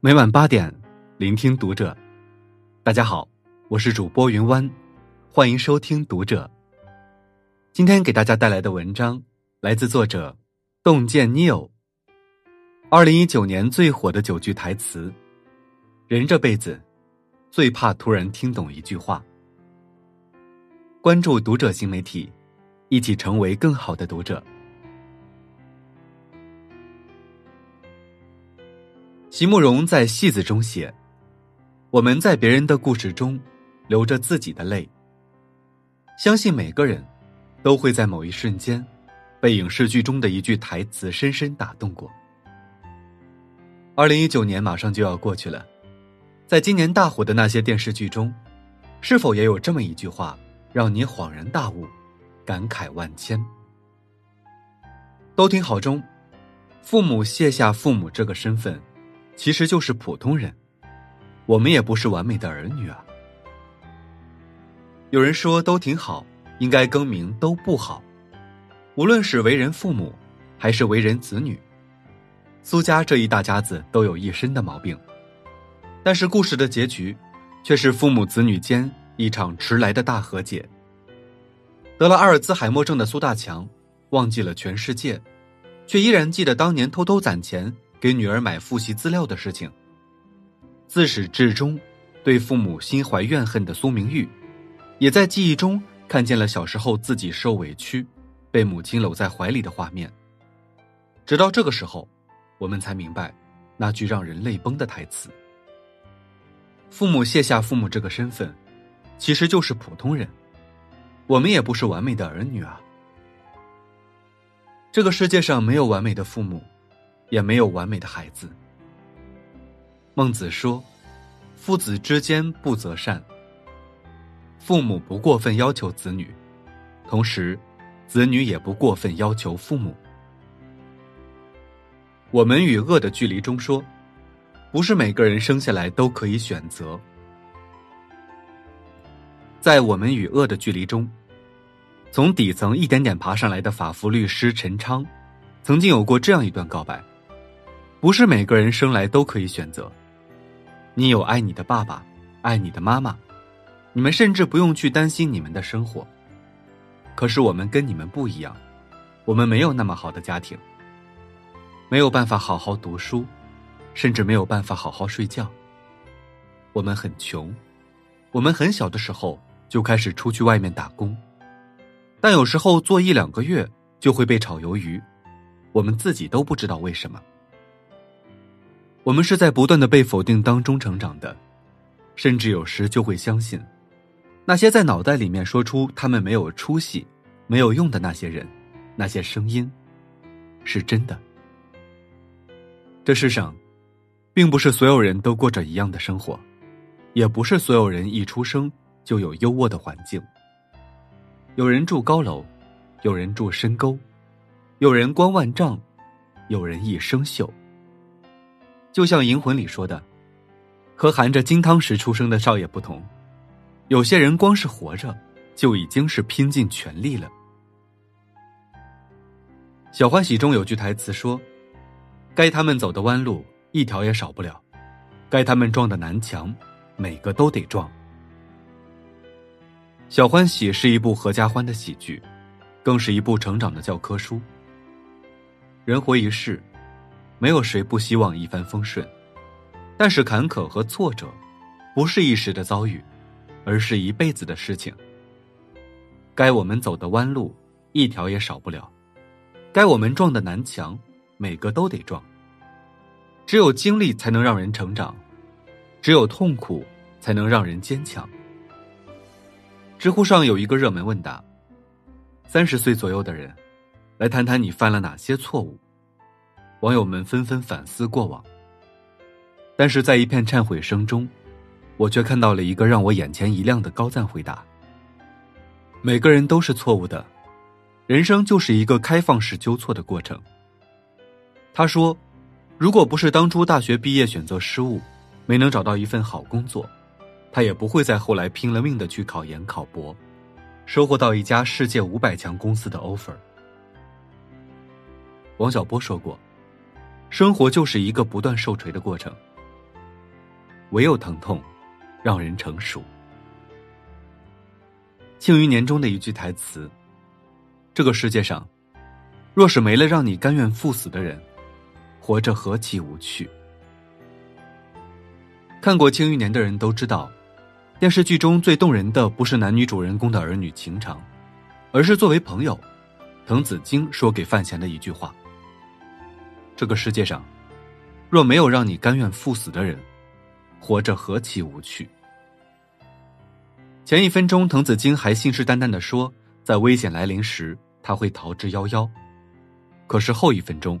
每晚八点，聆听读者。大家好，我是主播云湾，欢迎收听读者。今天给大家带来的文章来自作者洞见 Neil。二零一九年最火的九句台词：人这辈子最怕突然听懂一句话。关注读者新媒体，一起成为更好的读者。席慕容在《戏子》中写：“我们在别人的故事中流着自己的泪。相信每个人都会在某一瞬间被影视剧中的一句台词深深打动过。”二零一九年马上就要过去了，在今年大火的那些电视剧中，是否也有这么一句话让你恍然大悟、感慨万千？都挺好。中，父母卸下父母这个身份。其实就是普通人，我们也不是完美的儿女啊。有人说都挺好，应该更名都不好。无论是为人父母，还是为人子女，苏家这一大家子都有一身的毛病。但是故事的结局，却是父母子女间一场迟来的大和解。得了阿尔兹海默症的苏大强，忘记了全世界，却依然记得当年偷偷攒钱。给女儿买复习资料的事情。自始至终，对父母心怀怨恨的苏明玉，也在记忆中看见了小时候自己受委屈，被母亲搂在怀里的画面。直到这个时候，我们才明白，那句让人泪崩的台词：“父母卸下父母这个身份，其实就是普通人。我们也不是完美的儿女啊。这个世界上没有完美的父母。”也没有完美的孩子。孟子说：“父子之间不择善，父母不过分要求子女，同时，子女也不过分要求父母。”我们与恶的距离中说：“不是每个人生下来都可以选择。”在我们与恶的距离中，从底层一点点爬上来的法服律师陈昌，曾经有过这样一段告白。不是每个人生来都可以选择。你有爱你的爸爸，爱你的妈妈，你们甚至不用去担心你们的生活。可是我们跟你们不一样，我们没有那么好的家庭，没有办法好好读书，甚至没有办法好好睡觉。我们很穷，我们很小的时候就开始出去外面打工，但有时候做一两个月就会被炒鱿鱼，我们自己都不知道为什么。我们是在不断的被否定当中成长的，甚至有时就会相信，那些在脑袋里面说出他们没有出息、没有用的那些人、那些声音，是真的。这世上，并不是所有人都过着一样的生活，也不是所有人一出生就有优渥的环境。有人住高楼，有人住深沟，有人光万丈，有人一生锈。就像《银魂》里说的，和含着金汤匙出生的少爷不同，有些人光是活着，就已经是拼尽全力了。《小欢喜》中有句台词说：“该他们走的弯路，一条也少不了；该他们撞的南墙，每个都得撞。”《小欢喜》是一部合家欢的喜剧，更是一部成长的教科书。人活一世。没有谁不希望一帆风顺，但是坎坷和挫折，不是一时的遭遇，而是一辈子的事情。该我们走的弯路，一条也少不了；该我们撞的南墙，每个都得撞。只有经历才能让人成长，只有痛苦才能让人坚强。知乎上有一个热门问答：三十岁左右的人，来谈谈你犯了哪些错误。网友们纷纷反思过往，但是在一片忏悔声中，我却看到了一个让我眼前一亮的高赞回答：每个人都是错误的，人生就是一个开放式纠错的过程。他说：“如果不是当初大学毕业选择失误，没能找到一份好工作，他也不会在后来拼了命的去考研考博，收获到一家世界五百强公司的 offer。”王小波说过。生活就是一个不断受锤的过程，唯有疼痛，让人成熟。《庆余年》中的一句台词：“这个世界上，若是没了让你甘愿赴死的人，活着何其无趣。”看过《庆余年》的人都知道，电视剧中最动人的不是男女主人公的儿女情长，而是作为朋友，滕子京说给范闲的一句话：“这个世界上，若没有让你甘愿赴死的人，活着何其无趣。”前一分钟，滕子京还信誓旦旦的说，在危险来临时他会逃之夭夭。可是后一分钟，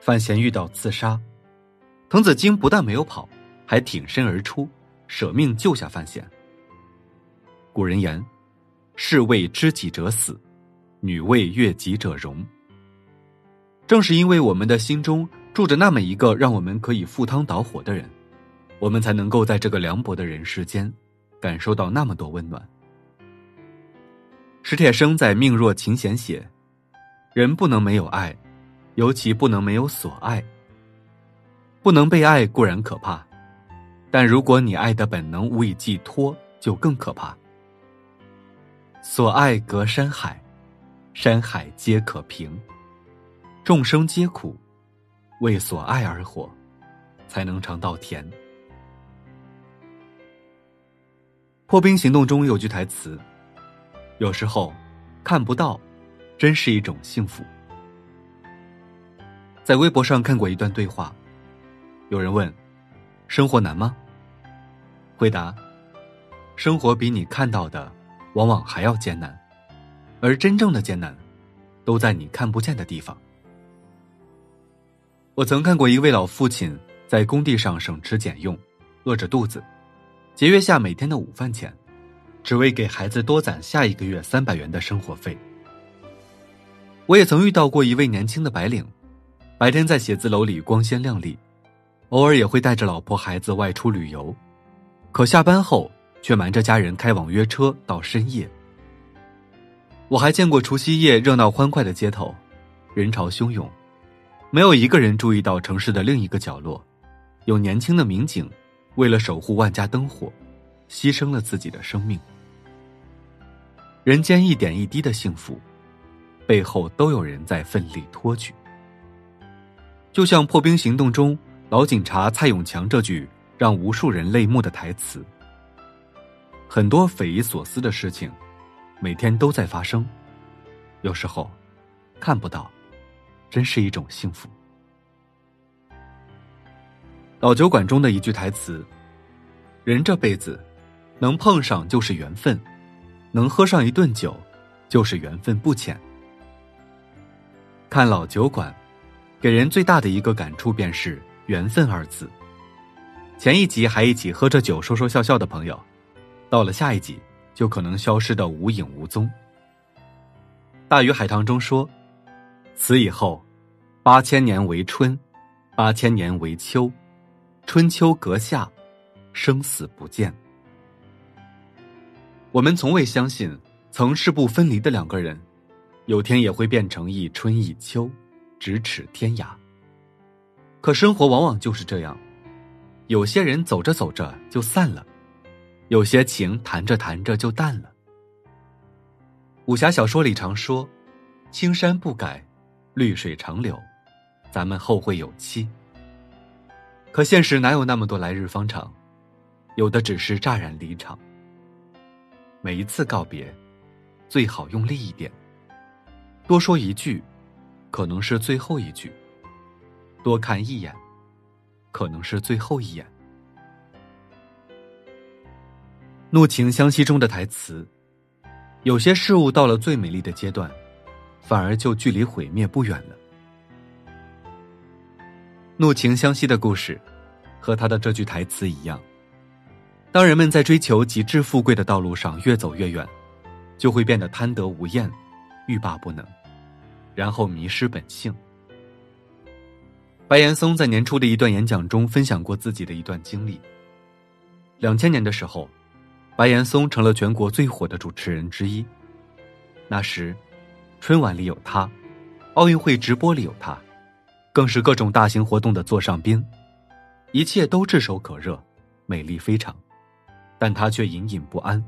范闲遇到刺杀，滕子京不但没有跑，还挺身而出，舍命救下范闲。古人言：“士为知己者死，女为悦己者容。”正是因为我们的心中住着那么一个让我们可以赴汤蹈火的人，我们才能够在这个凉薄的人世间。感受到那么多温暖。史铁生在《命若琴弦》写：“人不能没有爱，尤其不能没有所爱。不能被爱固然可怕，但如果你爱的本能无以寄托，就更可怕。所爱隔山海，山海皆可平。众生皆苦，为所爱而活，才能尝到甜。”破冰行动中有句台词：“有时候看不到，真是一种幸福。”在微博上看过一段对话，有人问：“生活难吗？”回答：“生活比你看到的往往还要艰难，而真正的艰难，都在你看不见的地方。”我曾看过一位老父亲在工地上省吃俭用，饿着肚子。节约下每天的午饭钱，只为给孩子多攒下一个月三百元的生活费。我也曾遇到过一位年轻的白领，白天在写字楼里光鲜亮丽，偶尔也会带着老婆孩子外出旅游，可下班后却瞒着家人开网约车到深夜。我还见过除夕夜热闹欢快的街头，人潮汹涌，没有一个人注意到城市的另一个角落，有年轻的民警。为了守护万家灯火，牺牲了自己的生命。人间一点一滴的幸福，背后都有人在奋力托举。就像《破冰行动》中老警察蔡永强这句让无数人泪目的台词：“很多匪夷所思的事情，每天都在发生，有时候看不到，真是一种幸福。”老酒馆中的一句台词：“人这辈子，能碰上就是缘分，能喝上一顿酒，就是缘分不浅。”看老酒馆，给人最大的一个感触便是“缘分”二字。前一集还一起喝着酒说说笑笑的朋友，到了下一集就可能消失的无影无踪。大鱼海棠中说：“此以后，八千年为春，八千年为秋。”春秋隔夏，生死不见。我们从未相信，曾势不分离的两个人，有天也会变成一春一秋，咫尺天涯。可生活往往就是这样，有些人走着走着就散了，有些情谈着谈着就淡了。武侠小说里常说：“青山不改，绿水长流，咱们后会有期。”可现实哪有那么多来日方长？有的只是乍然离场。每一次告别，最好用力一点。多说一句，可能是最后一句；多看一眼，可能是最后一眼。怒晴湘西中的台词：有些事物到了最美丽的阶段，反而就距离毁灭不远了。怒晴湘西的故事，和他的这句台词一样。当人们在追求极致富贵的道路上越走越远，就会变得贪得无厌、欲罢不能，然后迷失本性。白岩松在年初的一段演讲中分享过自己的一段经历。两千年的时候，白岩松成了全国最火的主持人之一。那时，春晚里有他，奥运会直播里有他。更是各种大型活动的座上宾，一切都炙手可热，美丽非常，但他却隐隐不安，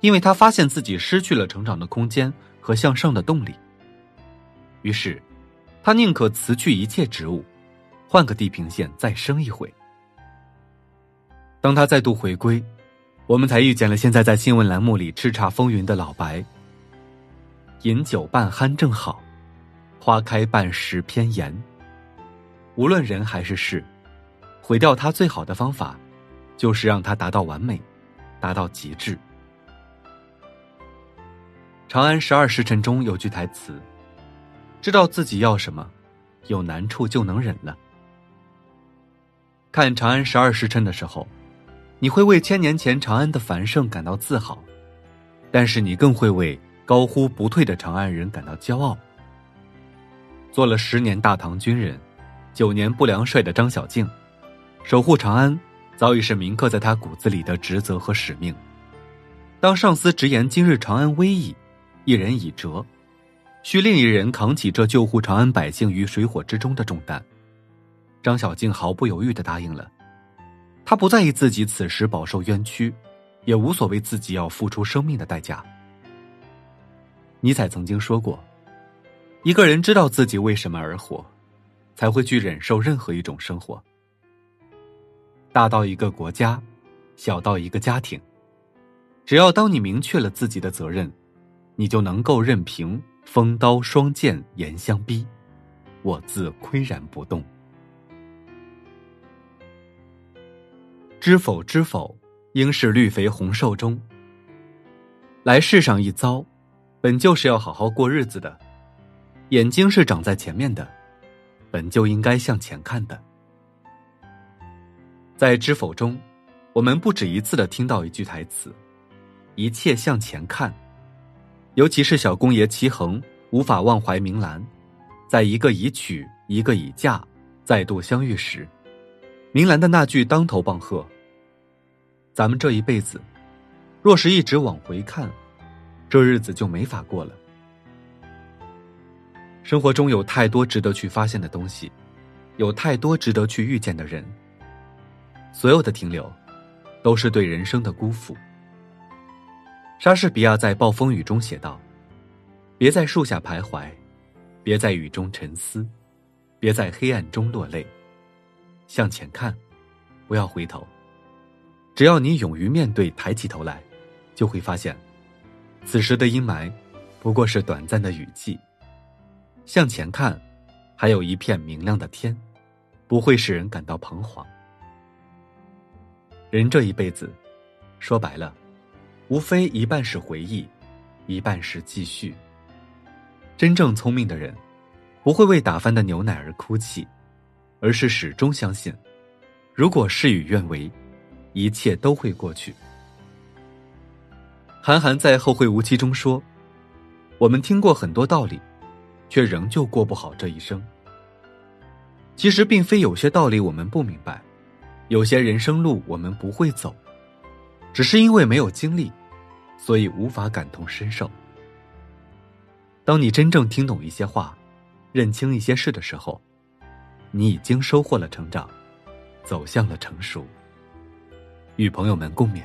因为他发现自己失去了成长的空间和向上的动力。于是，他宁可辞去一切职务，换个地平线再生一回。当他再度回归，我们才遇见了现在在新闻栏目里叱咤风云的老白。饮酒半酣正好，花开半时偏妍。无论人还是事，毁掉它最好的方法，就是让它达到完美，达到极致。《长安十二时辰》中有句台词：“知道自己要什么，有难处就能忍了。”看《长安十二时辰》的时候。你会为千年前长安的繁盛感到自豪，但是你更会为高呼不退的长安人感到骄傲。做了十年大唐军人，九年不良帅的张小敬，守护长安早已是铭刻在他骨子里的职责和使命。当上司直言今日长安危矣，一人已折，需另一人扛起这救护长安百姓于水火之中的重担，张小敬毫不犹豫的答应了。他不在意自己此时饱受冤屈，也无所谓自己要付出生命的代价。尼采曾经说过：“一个人知道自己为什么而活，才会去忍受任何一种生活。大到一个国家，小到一个家庭，只要当你明确了自己的责任，你就能够任凭风刀霜剑严相逼，我自岿然不动。”知否知否，应是绿肥红瘦中。来世上一遭，本就是要好好过日子的。眼睛是长在前面的，本就应该向前看的。在知否中，我们不止一次的听到一句台词：“一切向前看。”尤其是小公爷齐衡无法忘怀明兰，在一个已娶，一个已嫁，再度相遇时。明兰的那句当头棒喝：“咱们这一辈子，若是一直往回看，这日子就没法过了。生活中有太多值得去发现的东西，有太多值得去遇见的人。所有的停留，都是对人生的辜负。”莎士比亚在《暴风雨》中写道：“别在树下徘徊，别在雨中沉思，别在黑暗中落泪。”向前看，不要回头。只要你勇于面对，抬起头来，就会发现，此时的阴霾不过是短暂的雨季。向前看，还有一片明亮的天，不会使人感到彷徨。人这一辈子，说白了，无非一半是回忆，一半是继续。真正聪明的人，不会为打翻的牛奶而哭泣。而是始终相信，如果事与愿违，一切都会过去。韩寒在《后会无期》中说：“我们听过很多道理，却仍旧过不好这一生。其实，并非有些道理我们不明白，有些人生路我们不会走，只是因为没有经历，所以无法感同身受。当你真正听懂一些话，认清一些事的时候。”你已经收获了成长，走向了成熟。与朋友们共勉。